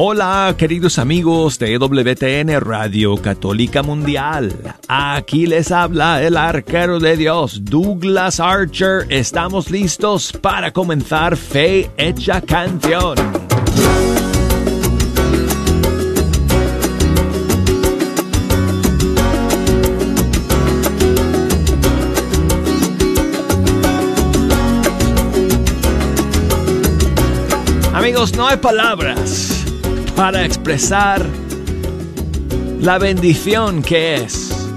Hola, queridos amigos de WTN Radio Católica Mundial. Aquí les habla el arquero de Dios, Douglas Archer. Estamos listos para comenzar Fe Hecha Canción. Amigos, no hay palabras para expresar la bendición que es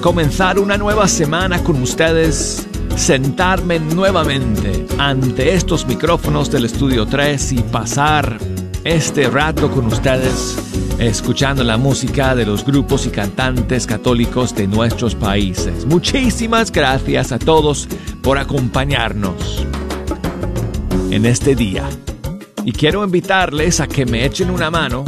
comenzar una nueva semana con ustedes, sentarme nuevamente ante estos micrófonos del estudio 3 y pasar este rato con ustedes escuchando la música de los grupos y cantantes católicos de nuestros países. Muchísimas gracias a todos por acompañarnos en este día y quiero invitarles a que me echen una mano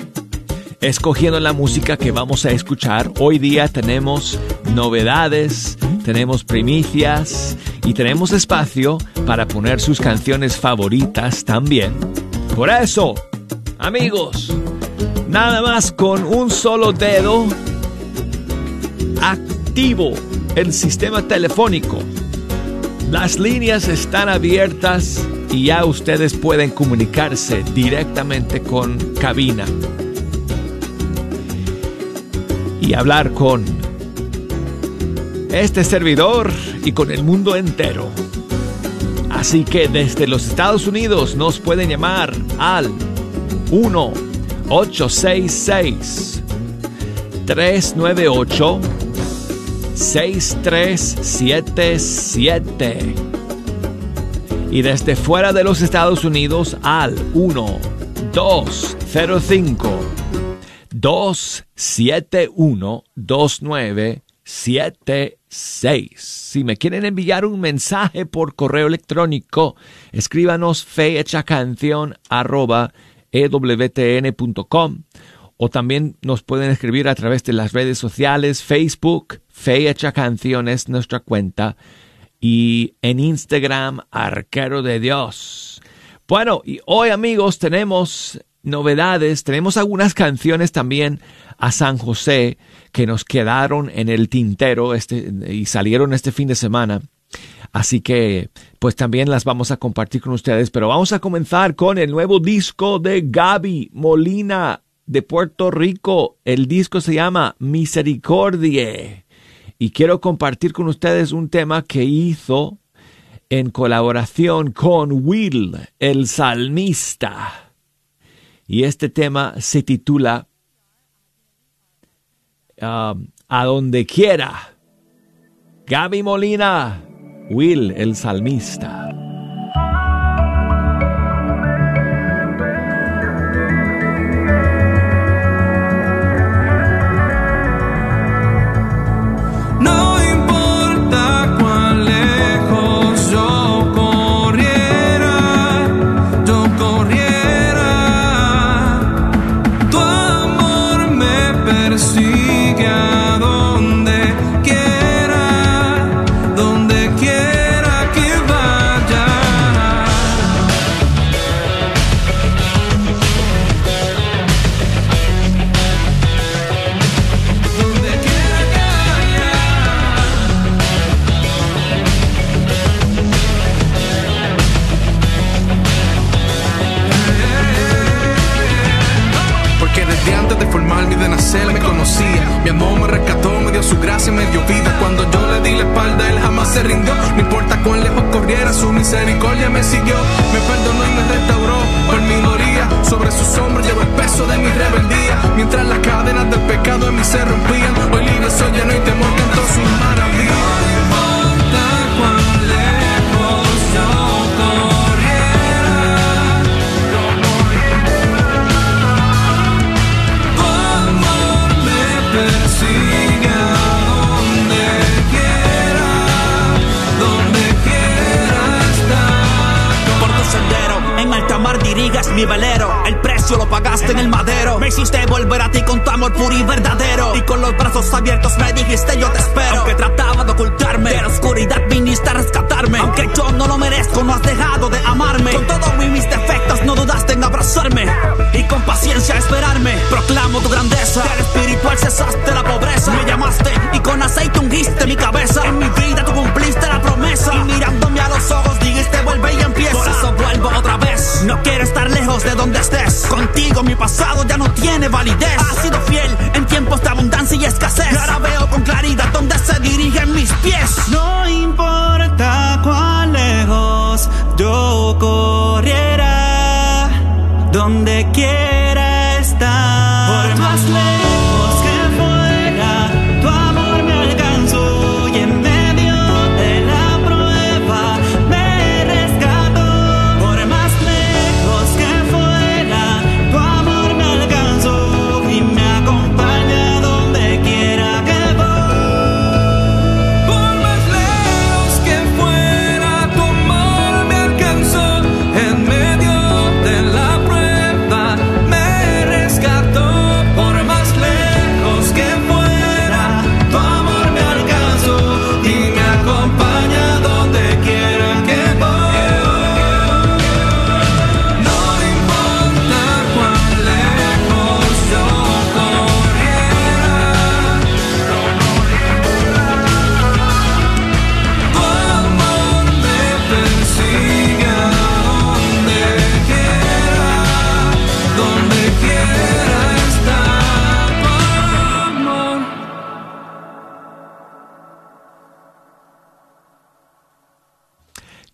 escogiendo la música que vamos a escuchar. Hoy día tenemos novedades, tenemos primicias y tenemos espacio para poner sus canciones favoritas también. Por eso, amigos, nada más con un solo dedo, activo el sistema telefónico. Las líneas están abiertas y ya ustedes pueden comunicarse directamente con cabina y hablar con este servidor y con el mundo entero. Así que desde los Estados Unidos nos pueden llamar al 1 866 398 6377 y desde fuera de los Estados Unidos al 1 205 271 2976. Si me quieren enviar un mensaje por correo electrónico, escríbanos fehechacanción arroba ewtn.com o también nos pueden escribir a través de las redes sociales, Facebook, Fecha Canción es nuestra cuenta y en Instagram Arquero de Dios. Bueno, y hoy amigos tenemos novedades, tenemos algunas canciones también a San José que nos quedaron en el tintero este, y salieron este fin de semana. Así que pues también las vamos a compartir con ustedes, pero vamos a comenzar con el nuevo disco de Gaby Molina de Puerto Rico. El disco se llama Misericordia y quiero compartir con ustedes un tema que hizo en colaboración con Will, el salmista. Y este tema se titula um, A donde quiera. Gaby Molina, Will, el salmista.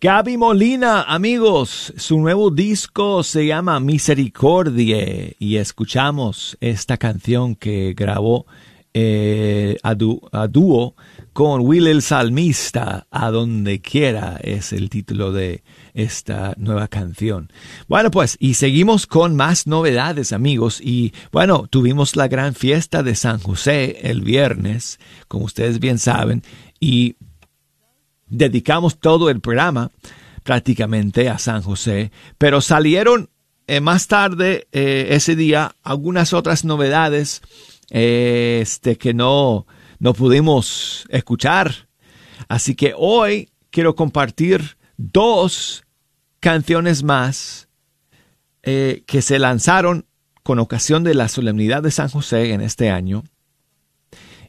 Gaby Molina, amigos, su nuevo disco se llama Misericordia y escuchamos esta canción que grabó eh, a, dú- a dúo con Will el Salmista, A Donde Quiera es el título de esta nueva canción. Bueno, pues, y seguimos con más novedades, amigos, y bueno, tuvimos la gran fiesta de San José el viernes, como ustedes bien saben, y dedicamos todo el programa prácticamente a San José, pero salieron eh, más tarde eh, ese día algunas otras novedades eh, este, que no, no pudimos escuchar. Así que hoy quiero compartir dos canciones más que se lanzaron con ocasión de la solemnidad de San José en este año.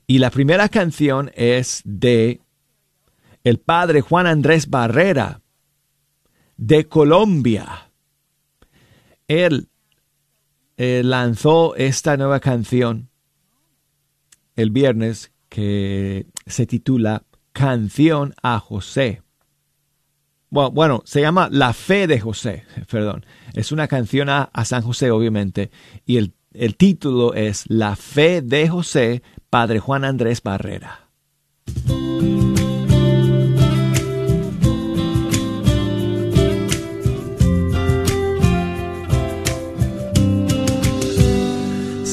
Y la primera canción es de el padre Juan Andrés Barrera de Colombia. Él eh, lanzó esta nueva canción el viernes que se titula Canción a José. Bueno, se llama La Fe de José, perdón. Es una canción a, a San José, obviamente, y el, el título es La Fe de José, Padre Juan Andrés Barrera.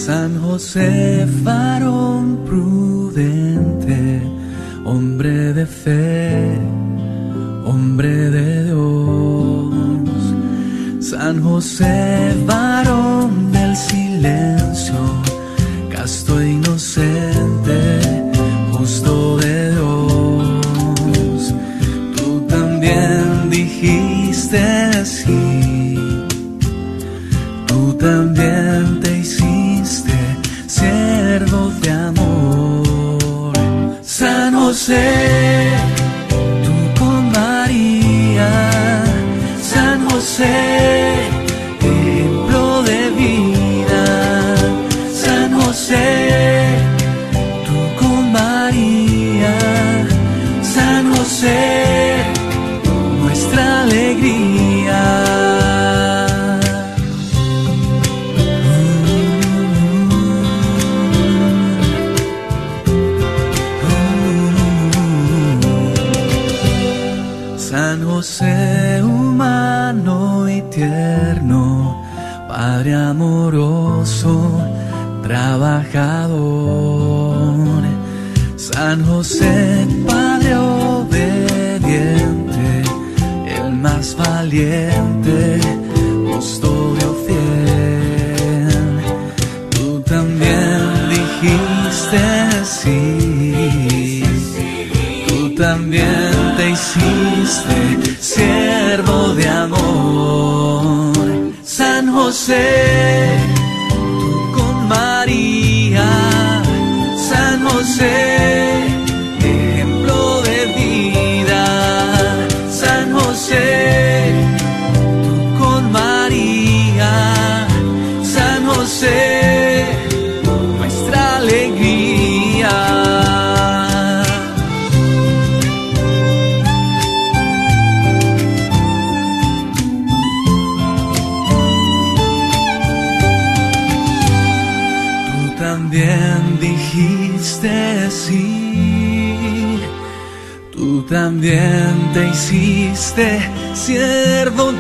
San José, varón prudente, hombre de fe, hombre de Dios. San José, varón del silencio, casto e inocente, justo de Dios. Tú también dijiste San trabajador. San José, Padre obediente, el más valiente, custodio fiel. Tú también dijiste sí. Tú también te hiciste siervo de amor. San José, también te hiciste siervo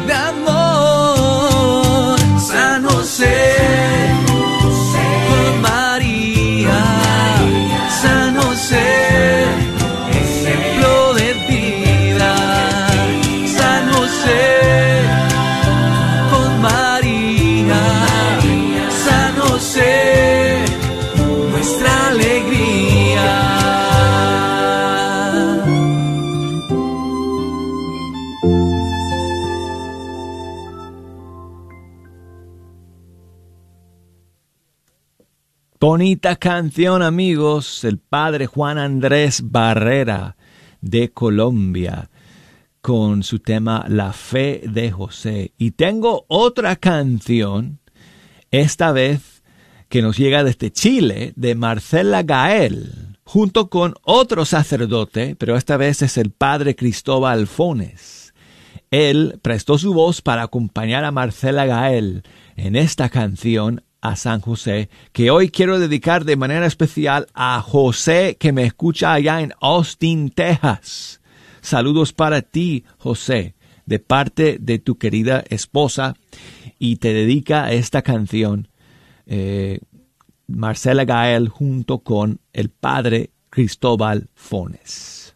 Bonita canción amigos, el padre Juan Andrés Barrera de Colombia con su tema La fe de José. Y tengo otra canción, esta vez que nos llega desde Chile, de Marcela Gael, junto con otro sacerdote, pero esta vez es el padre Cristóbal Fones. Él prestó su voz para acompañar a Marcela Gael en esta canción a San José, que hoy quiero dedicar de manera especial a José que me escucha allá en Austin, Texas. Saludos para ti, José, de parte de tu querida esposa, y te dedica esta canción eh, Marcela Gael junto con el padre Cristóbal Fones.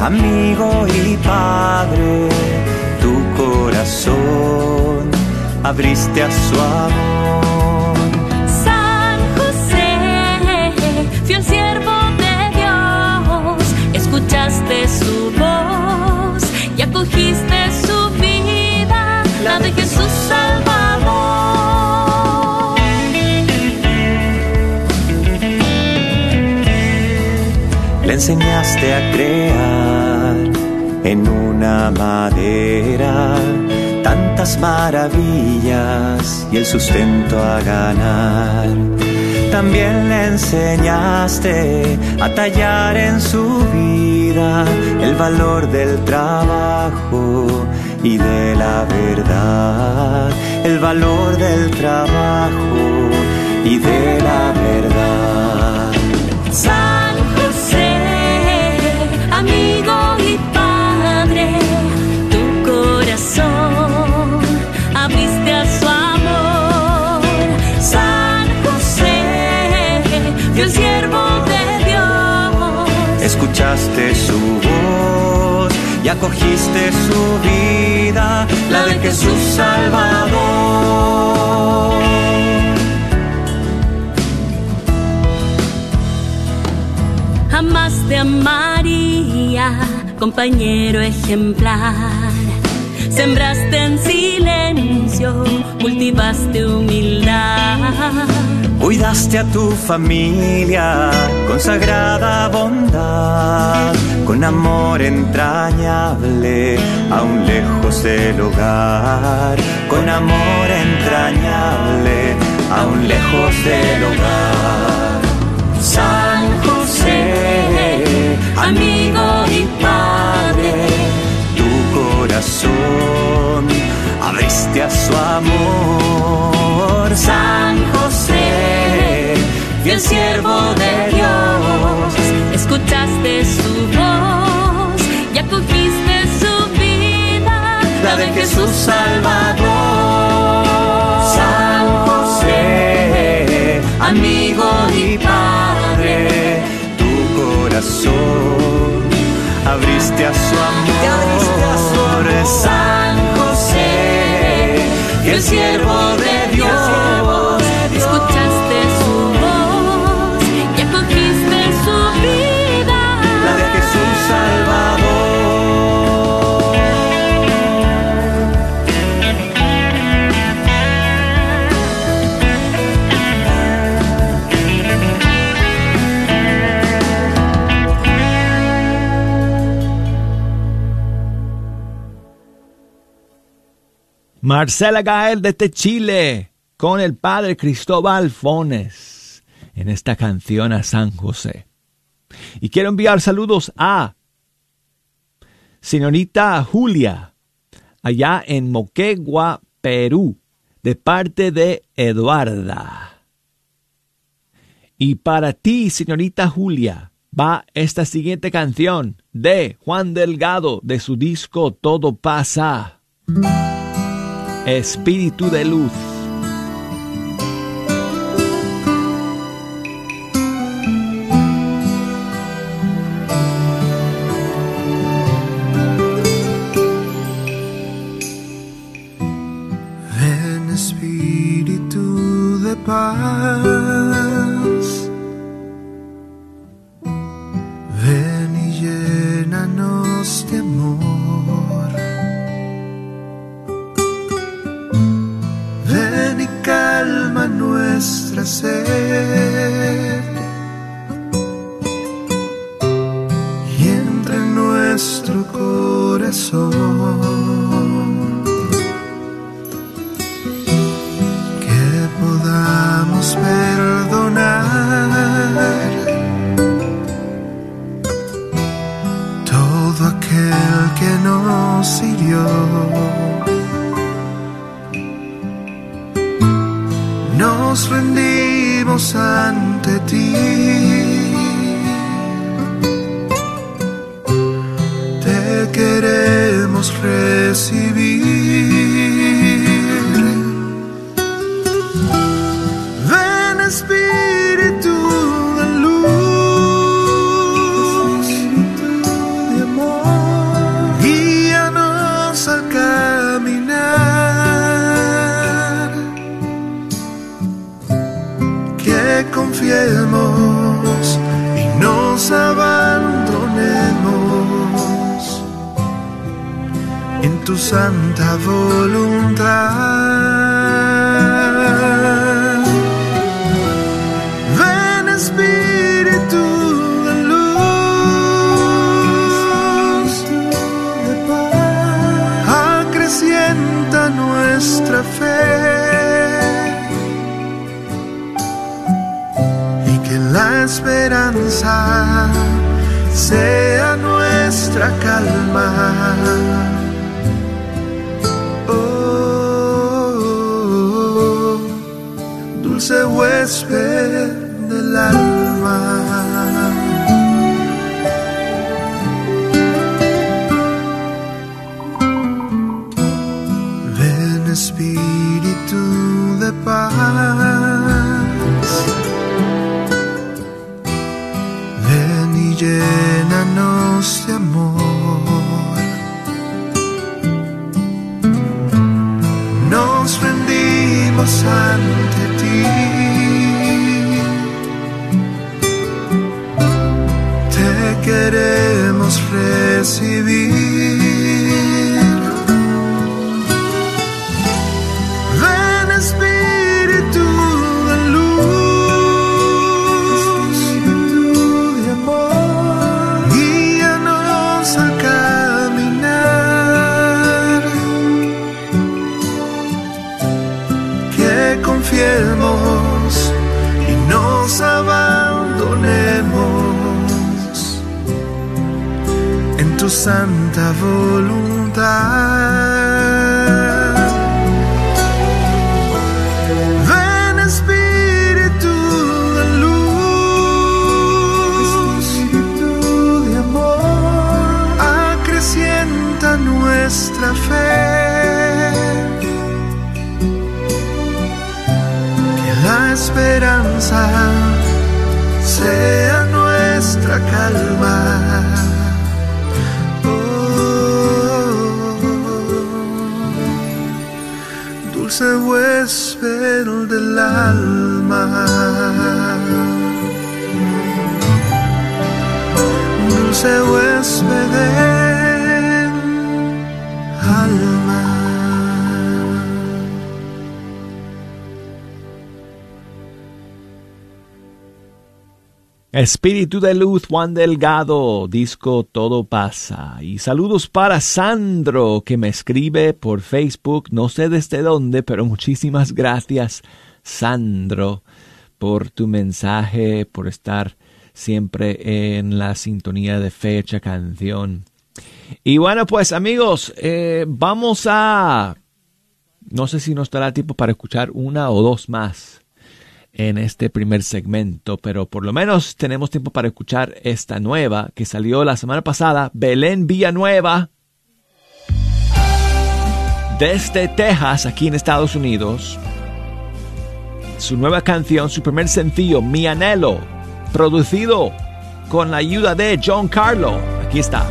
amigo y padre, tu corazón abriste a su amor. San José, fiel siervo de Dios, escuchaste su voz y acogiste su vida, la de Jesús Salvador. Le enseñaste a crear en una madera tantas maravillas y el sustento a ganar. También le enseñaste a tallar en su vida el valor del trabajo y de la verdad, el valor del trabajo y de la verdad. Escuchaste su voz y acogiste su vida, la de Jesús Salvador. amaste a María, compañero ejemplar. Sembraste en silencio, cultivaste humildad. Cuidaste a tu familia con sagrada bondad, con amor entrañable, aún lejos del hogar, con amor entrañable, aún lejos del hogar. San José, amigo y padre, tu corazón abriste a su amor. Fiel siervo de Dios, Escuchaste su voz y acogiste su vida, la de Jesús Salvador. San José, amigo y padre, tu corazón abriste a su amor. San José, el siervo de Dios, Marcela Gael desde Chile con el padre Cristóbal Fones en esta canción a San José. Y quiero enviar saludos a señorita Julia allá en Moquegua, Perú, de parte de Eduarda. Y para ti, señorita Julia, va esta siguiente canción de Juan Delgado de su disco Todo pasa. Espíritu de Luz. Ven Espíritu de paz. huésped del alma. Espíritu de Luz Juan Delgado, disco Todo pasa. Y saludos para Sandro, que me escribe por Facebook, no sé desde dónde, pero muchísimas gracias, Sandro, por tu mensaje, por estar siempre en la sintonía de fecha canción. Y bueno, pues amigos, eh, vamos a... No sé si nos dará tiempo para escuchar una o dos más en este primer segmento, pero por lo menos tenemos tiempo para escuchar esta nueva que salió la semana pasada, Belén Villanueva, desde Texas, aquí en Estados Unidos. Su nueva canción, su primer sencillo, Mi Anhelo, producido con la ayuda de John Carlo. Aquí está.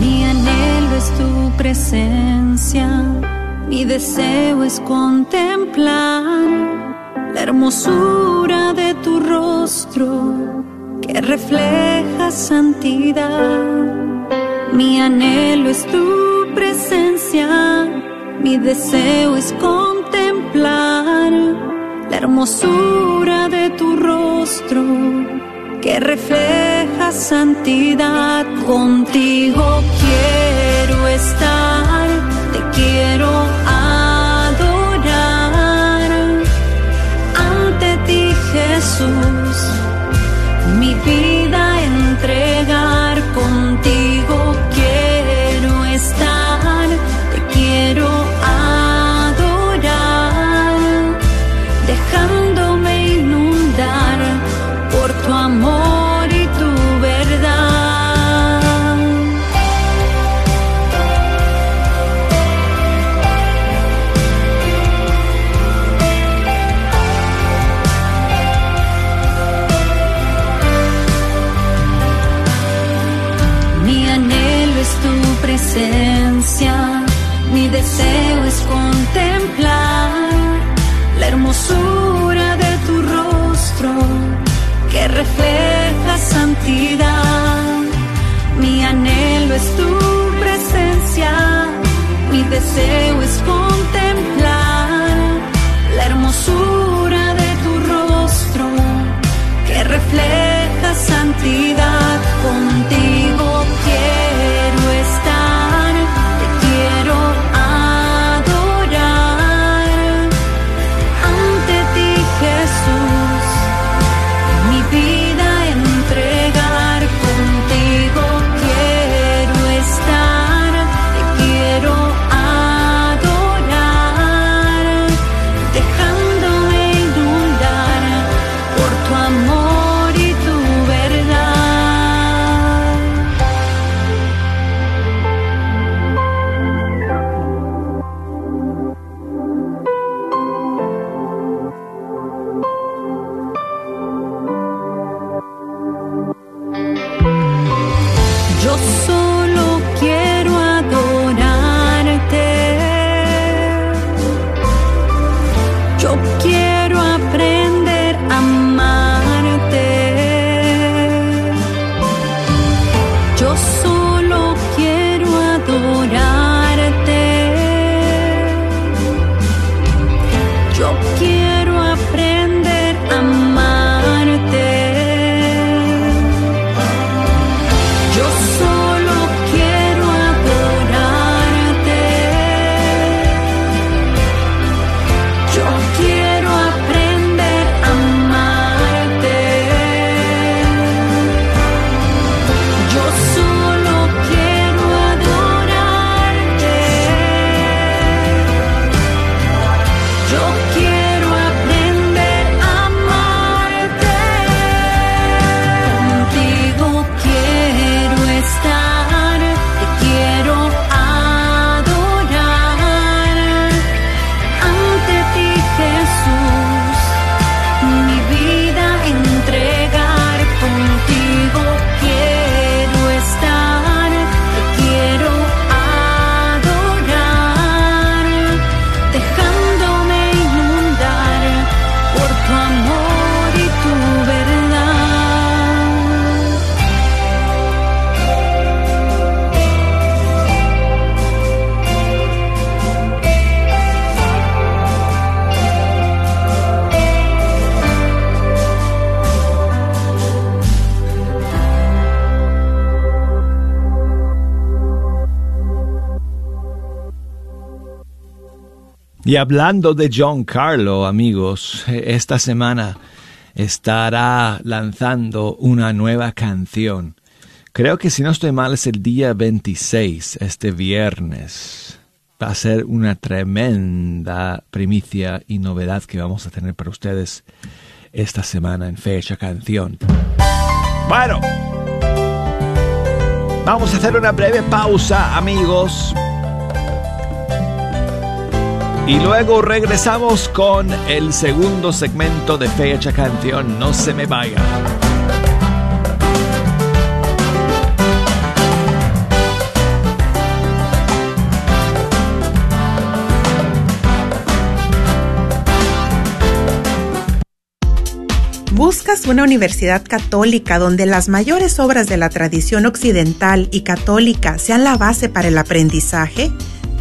Mi anhelo es tu presencia, mi deseo es contemplar la hermosura de tu rostro que refleja santidad. Mi anhelo es tu presencia, mi deseo es contemplar la hermosura de tu rostro que refleja santidad. Contigo quiero estar, Y hablando de John Carlo, amigos, esta semana estará lanzando una nueva canción. Creo que si no estoy mal es el día 26, este viernes. Va a ser una tremenda primicia y novedad que vamos a tener para ustedes esta semana en Fecha Canción. Bueno, vamos a hacer una breve pausa, amigos. Y luego regresamos con el segundo segmento de Fecha Canción. No se me vaya. ¿Buscas una universidad católica donde las mayores obras de la tradición occidental y católica sean la base para el aprendizaje?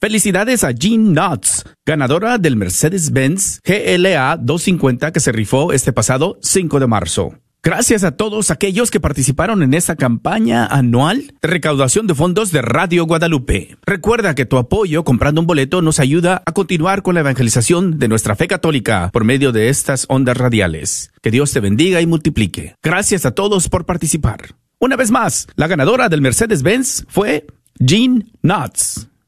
Felicidades a Jean Knotts, ganadora del Mercedes-Benz GLA 250 que se rifó este pasado 5 de marzo. Gracias a todos aquellos que participaron en esta campaña anual de recaudación de fondos de Radio Guadalupe. Recuerda que tu apoyo comprando un boleto nos ayuda a continuar con la evangelización de nuestra fe católica por medio de estas ondas radiales. Que Dios te bendiga y multiplique. Gracias a todos por participar. Una vez más, la ganadora del Mercedes-Benz fue Jean Knotts.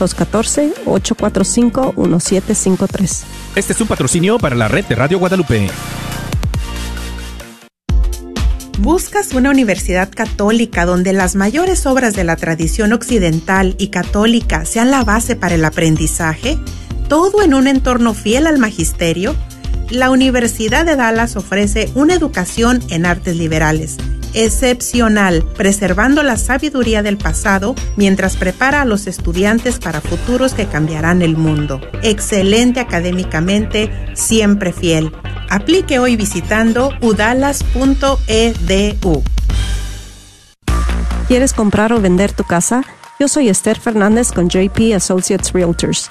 214-845-1753. Este es un patrocinio para la red de Radio Guadalupe. ¿Buscas una universidad católica donde las mayores obras de la tradición occidental y católica sean la base para el aprendizaje? ¿Todo en un entorno fiel al magisterio? La Universidad de Dallas ofrece una educación en artes liberales, excepcional, preservando la sabiduría del pasado mientras prepara a los estudiantes para futuros que cambiarán el mundo. Excelente académicamente, siempre fiel. Aplique hoy visitando udalas.edu. ¿Quieres comprar o vender tu casa? Yo soy Esther Fernández con JP Associates Realtors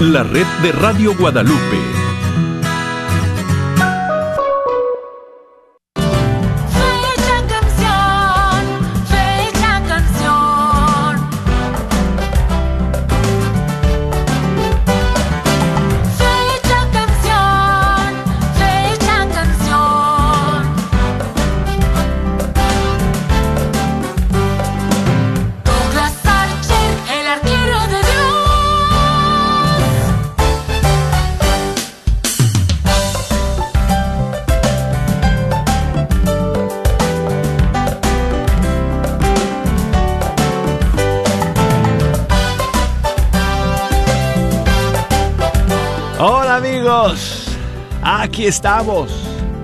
la red de Radio Guadalupe. Estamos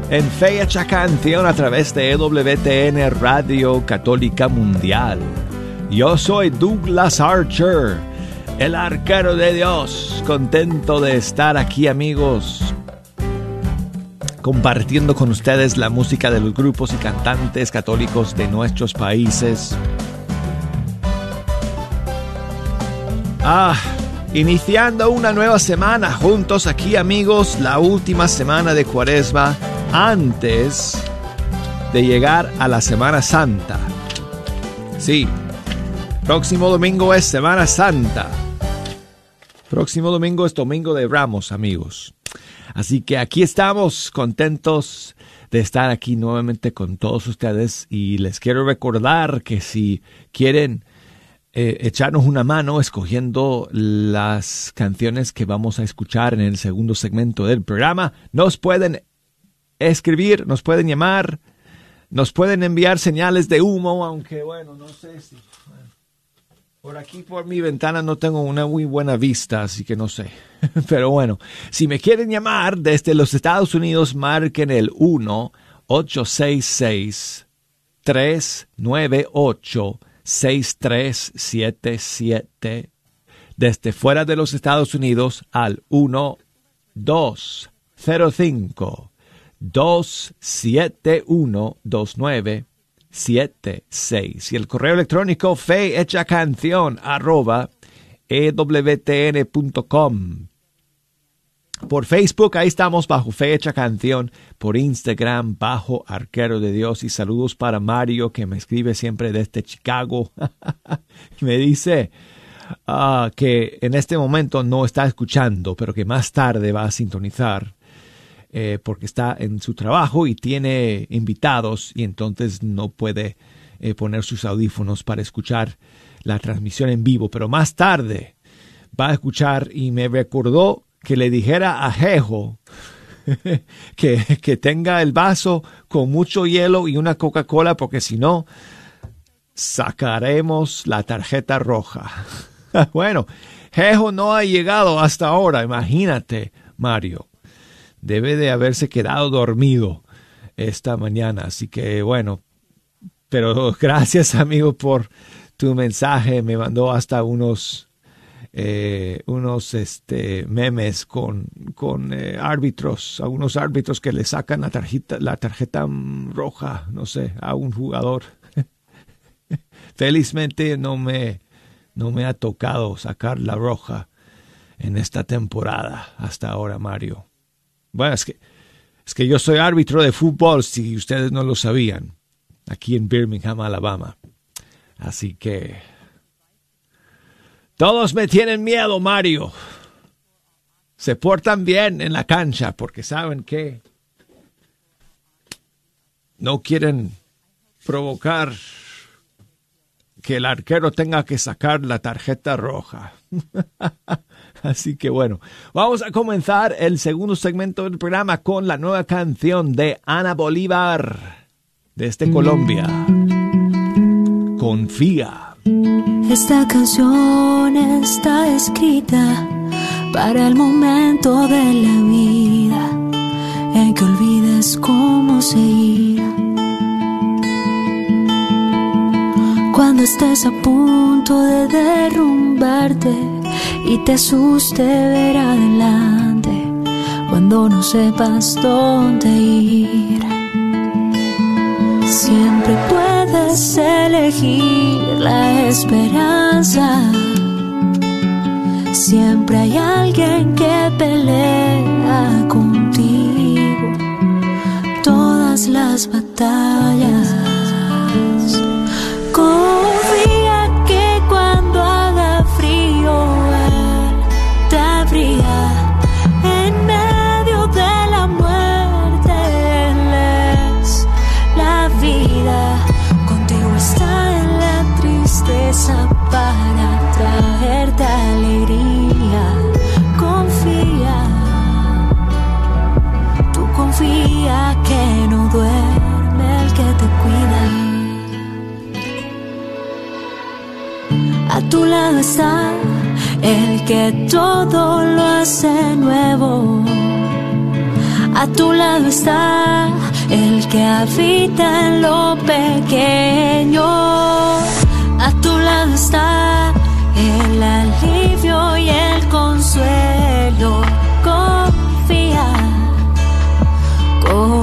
en Fecha Canción a través de EWTN Radio Católica Mundial. Yo soy Douglas Archer, el arquero de Dios, contento de estar aquí amigos, compartiendo con ustedes la música de los grupos y cantantes católicos de nuestros países. Ah, iniciando una nueva semana juntos aquí amigos, la última semana de Cuaresma antes de llegar a la Semana Santa. Sí, próximo domingo es Semana Santa. Próximo domingo es domingo de Ramos, amigos. Así que aquí estamos contentos de estar aquí nuevamente con todos ustedes y les quiero recordar que si quieren eh, echarnos una mano escogiendo las canciones que vamos a escuchar en el segundo segmento del programa, nos pueden escribir, nos pueden llamar, nos pueden enviar señales de humo, aunque bueno, no sé si... Por aquí, por mi ventana, no tengo una muy buena vista, así que no sé. Pero bueno, si me quieren llamar desde los Estados Unidos, marquen el 1-866-398-6377. Desde fuera de los Estados Unidos al 1-205. 271 76 y el correo electrónico fe hecha canción arroba ewtn.com. Por Facebook, ahí estamos bajo Fe Hecha Canción. Por Instagram, bajo Arquero de Dios. Y saludos para Mario, que me escribe siempre desde Chicago. me dice uh, que en este momento no está escuchando, pero que más tarde va a sintonizar eh, porque está en su trabajo y tiene invitados y entonces no puede eh, poner sus audífonos para escuchar la transmisión en vivo, pero más tarde va a escuchar y me recordó que le dijera a Jejo que, que tenga el vaso con mucho hielo y una Coca-Cola porque si no sacaremos la tarjeta roja. bueno, Jejo no ha llegado hasta ahora, imagínate, Mario debe de haberse quedado dormido esta mañana. Así que bueno, pero gracias amigo por tu mensaje. Me mandó hasta unos eh, unos este memes con, con eh, árbitros, algunos árbitros que le sacan la tarjeta, la tarjeta roja, no sé, a un jugador. Felizmente no me, no me ha tocado sacar la roja en esta temporada hasta ahora, Mario. Bueno, es que, es que yo soy árbitro de fútbol, si ustedes no lo sabían, aquí en Birmingham, Alabama. Así que... Todos me tienen miedo, Mario. Se portan bien en la cancha porque saben que no quieren provocar que el arquero tenga que sacar la tarjeta roja. Así que bueno, vamos a comenzar el segundo segmento del programa con la nueva canción de Ana Bolívar desde Colombia. Confía. Esta canción está escrita para el momento de la vida en que olvides cómo seguir. Cuando estés a punto de derrumbarte y te asuste ver adelante cuando no sepas dónde ir. Siempre puedes elegir la esperanza. Siempre hay alguien que pelea contigo todas las batallas. Tu lado está el que todo lo hace nuevo. A tu lado está el que habita en lo pequeño. A tu lado está el alivio y el consuelo. Confía, confía.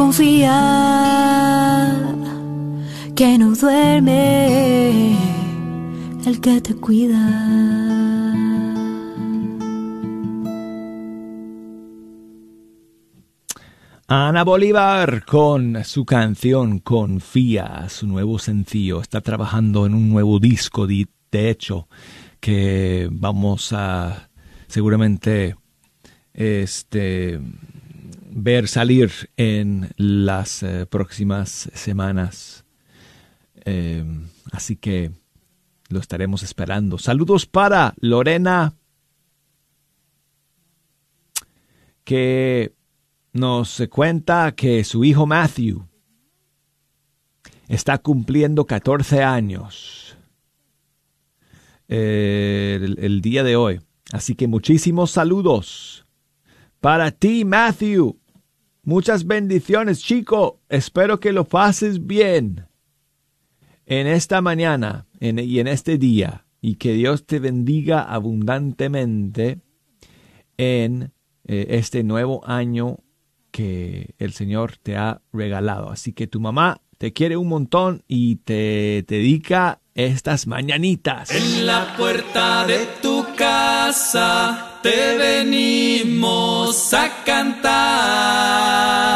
Confía que no duerme el que te cuida. Ana Bolívar con su canción Confía, su nuevo sencillo. Está trabajando en un nuevo disco, de, hecho, que vamos a seguramente este, ver salir en las eh, próximas semanas. Eh, así que lo estaremos esperando. Saludos para Lorena, que nos cuenta que su hijo Matthew está cumpliendo 14 años eh, el, el día de hoy. Así que muchísimos saludos para ti, Matthew. Muchas bendiciones, chico. Espero que lo pases bien en esta mañana y en este día. Y que Dios te bendiga abundantemente en eh, este nuevo año que el Señor te ha regalado. Así que tu mamá te quiere un montón y te dedica estas mañanitas. En la puerta de tu casa te venimos a cantar.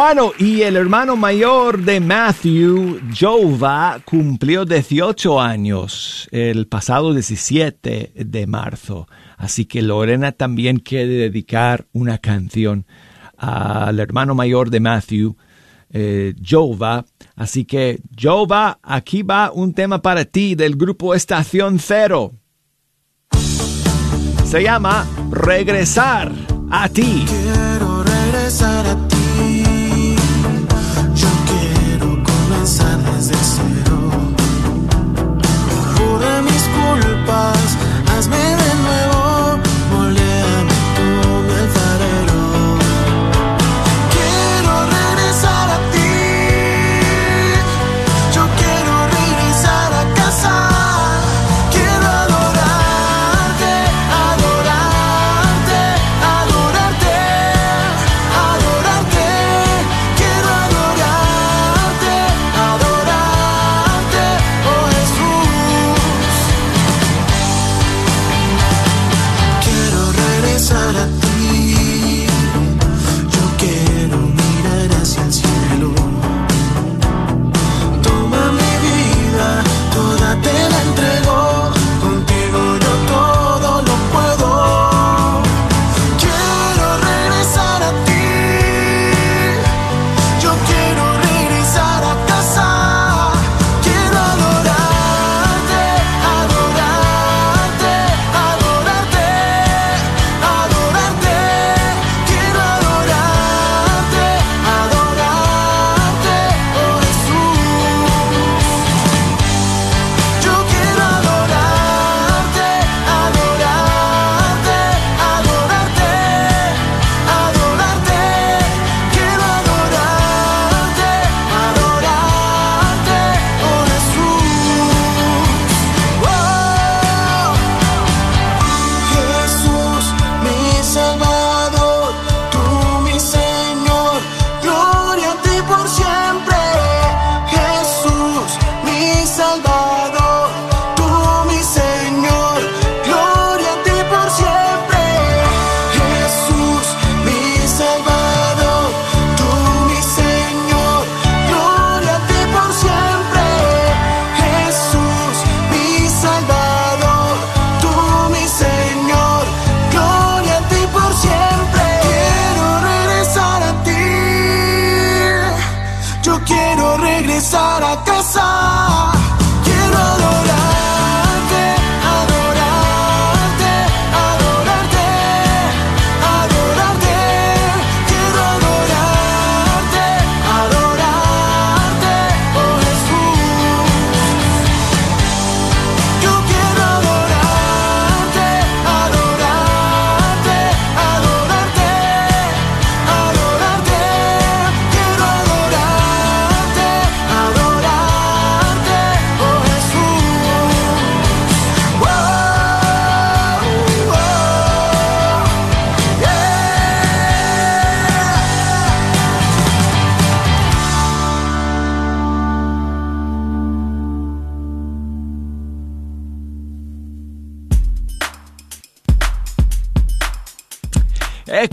Bueno, y el hermano mayor de Matthew, Jova, cumplió 18 años el pasado 17 de marzo. Así que Lorena también quiere dedicar una canción al hermano mayor de Matthew, eh, Jova. Así que, Jova, aquí va un tema para ti del grupo Estación Cero. Se llama Regresar a ti. Quiero regresar a ti. Culpas, hazme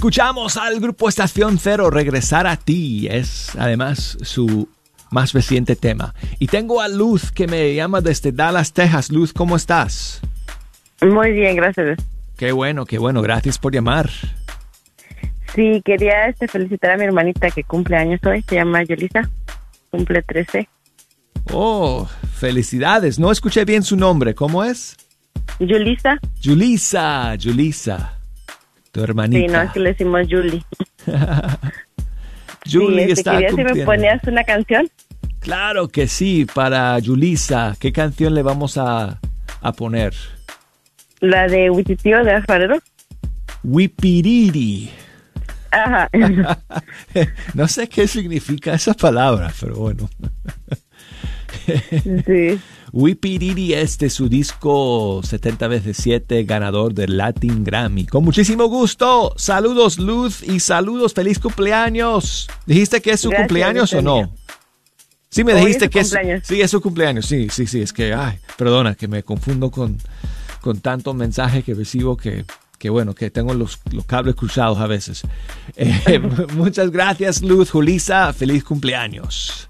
Escuchamos al grupo Estación Cero regresar a ti. Es además su más reciente tema. Y tengo a Luz que me llama desde Dallas, Texas. Luz, ¿cómo estás? Muy bien, gracias. Qué bueno, qué bueno. Gracias por llamar. Sí, quería este, felicitar a mi hermanita que cumple años hoy. Se llama Yolisa. Cumple 13. Oh, felicidades. No escuché bien su nombre. ¿Cómo es? Yulisa. Julisa, Julisa. Tu Sí, no, hermanita. es que le decimos Julie. Julie sí, está quería si me ponías una canción. Claro que sí, para Julisa. ¿Qué canción le vamos a, a poner? La de Huichitío de Alfarero. Wipiriri. Ajá. no sé qué significa esa palabra, pero bueno. sí. Wipiriri es de su disco 70 veces 7 ganador del Latin Grammy. Con muchísimo gusto. Saludos Luz y saludos. Feliz cumpleaños. ¿Dijiste que es su Gracias, cumpleaños o no? Sí, me Hoy es dijiste su que es, cumpleaños. sí, es su cumpleaños. Sí, sí, sí. Es que, ay, perdona, que me confundo con, con tanto mensaje que recibo que, que bueno, que tengo los, los cables cruzados a veces. Eh, muchas gracias, Luz. Julisa, feliz cumpleaños.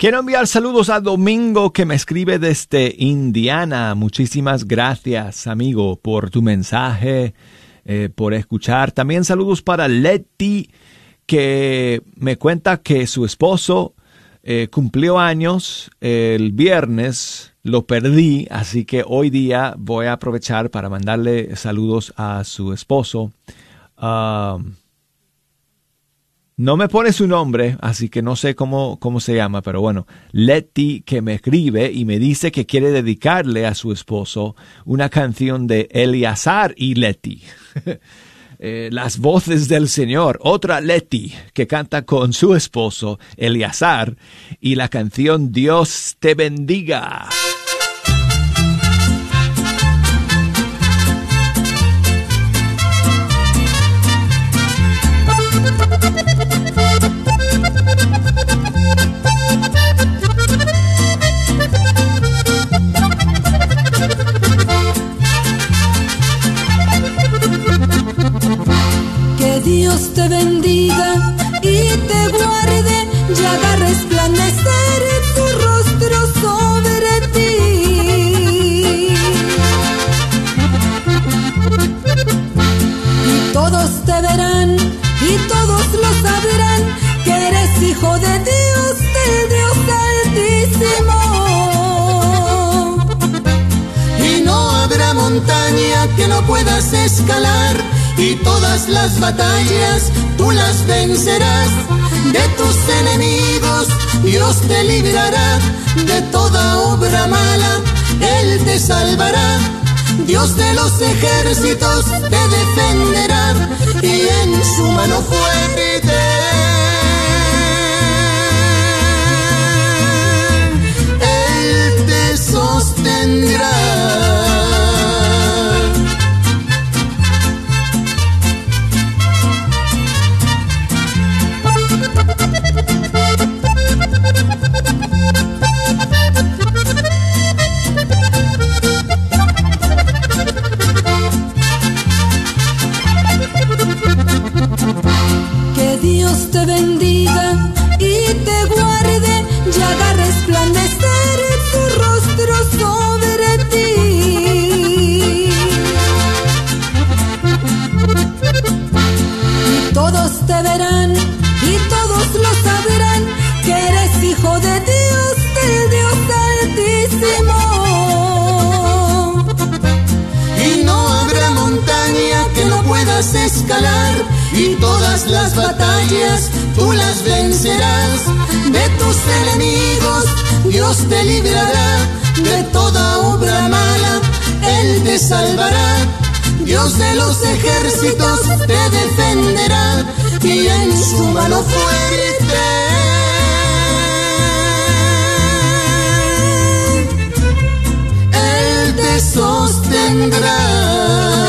Quiero enviar saludos a Domingo que me escribe desde Indiana. Muchísimas gracias, amigo, por tu mensaje, eh, por escuchar. También saludos para Letty que me cuenta que su esposo eh, cumplió años el viernes, lo perdí, así que hoy día voy a aprovechar para mandarle saludos a su esposo. Ah, no me pone su nombre, así que no sé cómo, cómo se llama, pero bueno, Letty que me escribe y me dice que quiere dedicarle a su esposo una canción de Eliazar y Letty. Eh, las voces del Señor, otra Letty que canta con su esposo Eliazar y la canción Dios te bendiga. Dios de los ejércitos te defenderá y en su mano fuerte y todas las batallas tú las vencerás. De tus enemigos Dios te librará, de toda obra mala Él te salvará. Dios de los ejércitos te defenderá y en su mano fuerte. Él te sostendrá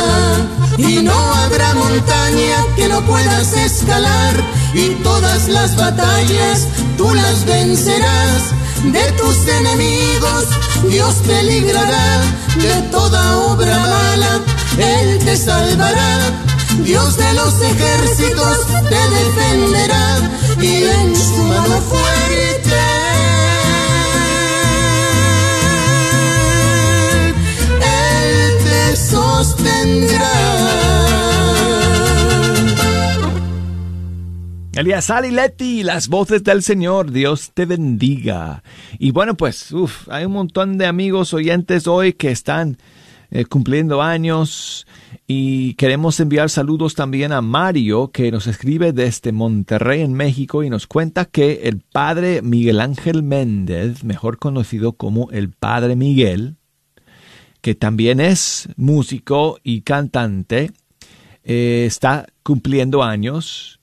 y no habrá montaña que no puedas escalar y todas las batallas tú las vencerás. De tus enemigos Dios te librará, de toda obra mala Él te salvará. Dios de los ejércitos te defenderá y en su mano fuerte Elías y Leti, las voces del Señor, Dios te bendiga. Y bueno, pues, uf, hay un montón de amigos oyentes hoy que están eh, cumpliendo años y queremos enviar saludos también a Mario que nos escribe desde Monterrey en México y nos cuenta que el padre Miguel Ángel Méndez, mejor conocido como el padre Miguel, que también es músico y cantante, eh, está cumpliendo años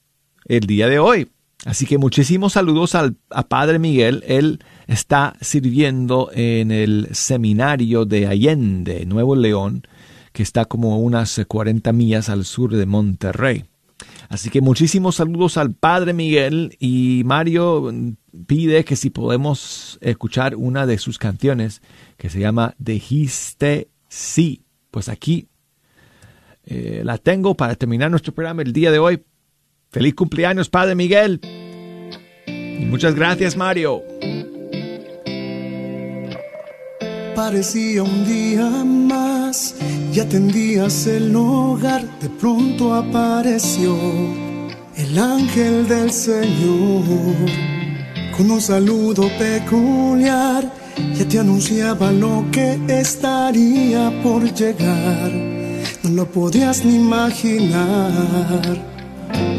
el día de hoy. Así que muchísimos saludos al, a Padre Miguel. Él está sirviendo en el seminario de Allende, Nuevo León, que está como unas 40 millas al sur de Monterrey. Así que muchísimos saludos al Padre Miguel y Mario pide que si podemos escuchar una de sus canciones que se llama Dijiste sí. Pues aquí eh, la tengo para terminar nuestro programa el día de hoy. Feliz cumpleaños, Padre Miguel. Y muchas gracias, Mario. Parecía un día más y atendías el hogar, de pronto apareció el ángel del Señor con un saludo peculiar. Ya te anunciaba lo que estaría por llegar, no lo podías ni imaginar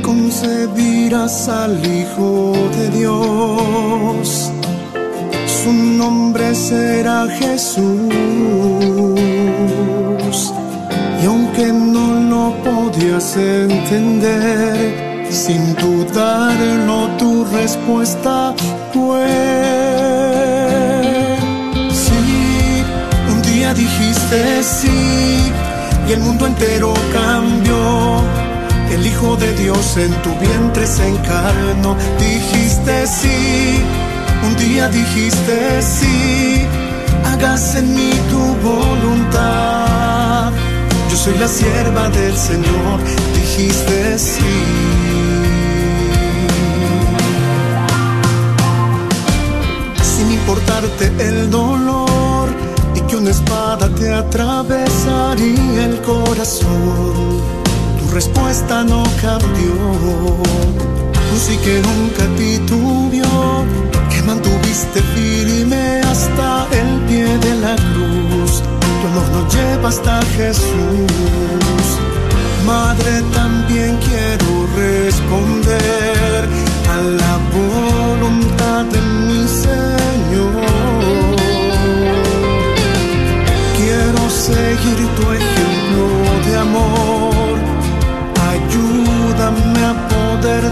concebirás al Hijo de Dios. Su nombre será Jesús. Y aunque no lo podías entender, sin dudarlo tu respuesta fue. Sí, un día dijiste sí y el mundo entero cambió el Hijo de Dios en tu vientre se encarnó. Dijiste sí, un día dijiste sí, hágase en mí tu voluntad. Yo soy la sierva del Señor, dijiste sí. Sin importarte el dolor y que una espada te atravesaría el corazón respuesta no cambió. Tú sí que nunca titubió, mantuviste firme hasta el pie de la cruz. Tu amor nos lleva hasta Jesús. Madre, también quiero responder a la voluntad de mi Señor. Quiero seguir tu ejemplo de amor ayúdame a poder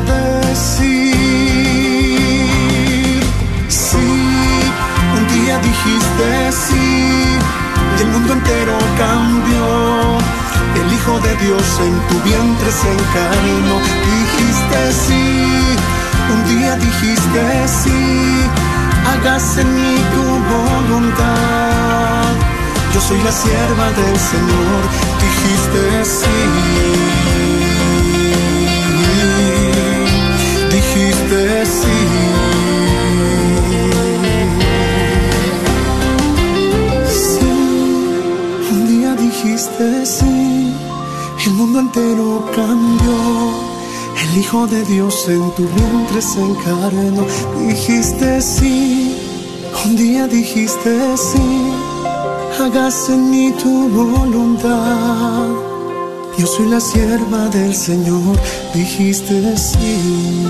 entero cambió. El Hijo de Dios en tu vientre se encarnó. Dijiste sí, un día dijiste sí. Hágase en mí tu voluntad. Yo soy la sierva del Señor. Dijiste sí. dijiste. Sí, dijiste sí, el mundo entero cambió. El Hijo de Dios en tu vientre se encarnó. Dijiste sí, un día dijiste sí. Hágase en mí tu voluntad. Yo soy la sierva del Señor, dijiste sí.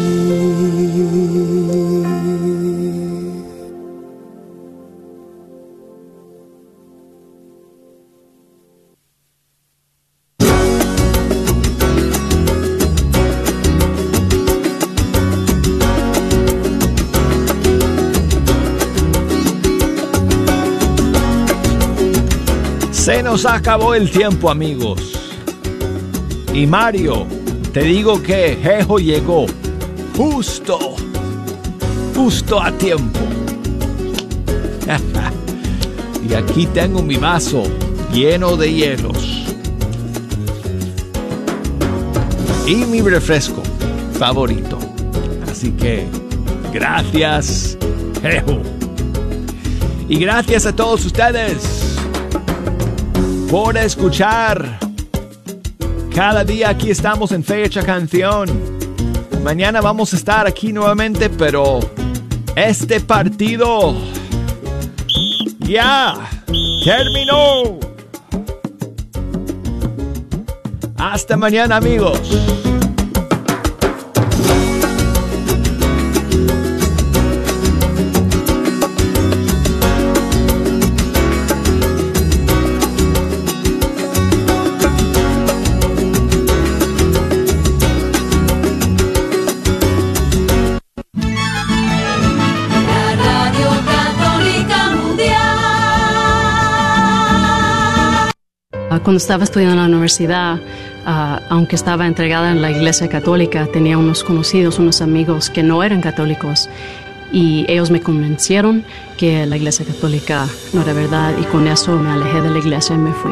Acabó el tiempo, amigos. Y Mario, te digo que Jejo llegó justo, justo a tiempo. y aquí tengo mi vaso lleno de hielos. Y mi refresco favorito. Así que, gracias, Jejo. Y gracias a todos ustedes por escuchar. Cada día aquí estamos en Fecha Canción. Mañana vamos a estar aquí nuevamente, pero este partido ya terminó. Hasta mañana amigos. Cuando estaba estudiando en la universidad, ah, aunque estaba entregada en la iglesia católica, tenía unos conocidos, unos amigos que no eran católicos y ellos me convencieron que la iglesia católica no era verdad y con eso me alejé de la iglesia y me fui.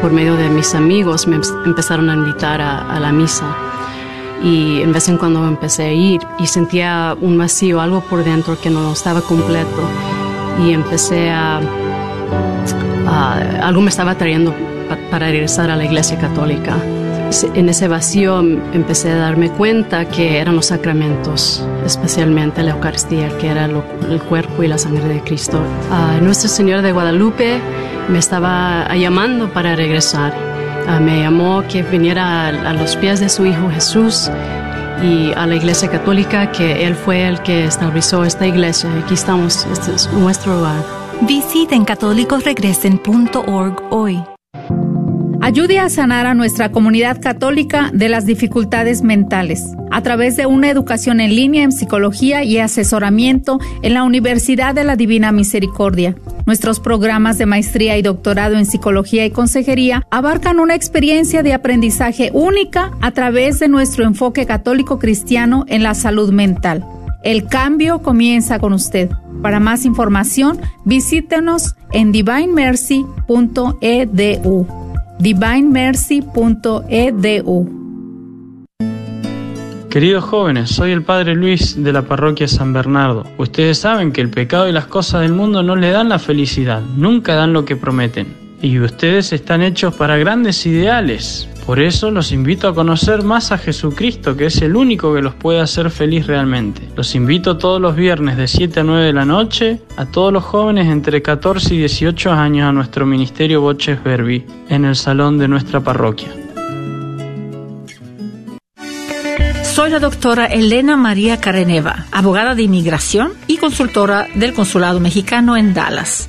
Por medio de mis amigos me em- empezaron a invitar a, a la misa y en vez en cuando empecé a ir y sentía un vacío, algo por dentro que no estaba completo y empecé a ah, algo me estaba trayendo para regresar a la iglesia católica. En ese vacío empecé a darme cuenta que eran los sacramentos, especialmente la Eucaristía, que era el cuerpo y la sangre de Cristo. Uh, Nuestra Señora de Guadalupe me estaba llamando para regresar. Ah, me llamó que viniera a, los pies de su Hijo Jesús y a la Iglesia Católica, que Él fue el que estableció esta iglesia. Aquí estamos, este es nuestro hogar. Visiten católicosregresen.org hoy. Ayude a sanar a nuestra comunidad católica de las dificultades mentales a través de una educación en línea en psicología y asesoramiento en la Universidad de la Divina Misericordia. Nuestros programas de maestría y doctorado en psicología y consejería abarcan una experiencia de aprendizaje única a través de nuestro enfoque católico cristiano en la salud mental. El cambio comienza con usted. Para más información, visítenos en divinemercy.edu divinemercy.edu. Queridos jóvenes, soy el Padre Luis de la parroquia San Bernardo. Ustedes saben que el pecado y las cosas del mundo no le dan la felicidad, nunca dan lo que prometen. Y ustedes están hechos para grandes ideales, por eso los invito a conocer más a Jesucristo, que es el único que los puede hacer feliz realmente. Los invito todos los viernes de 7 a 9 de la noche a todos los jóvenes entre 14 y 18 años a nuestro ministerio Boches Verbi en el salón de nuestra parroquia. Soy la doctora Elena María Careneva, abogada de inmigración y consultora del Consulado Mexicano en Dallas.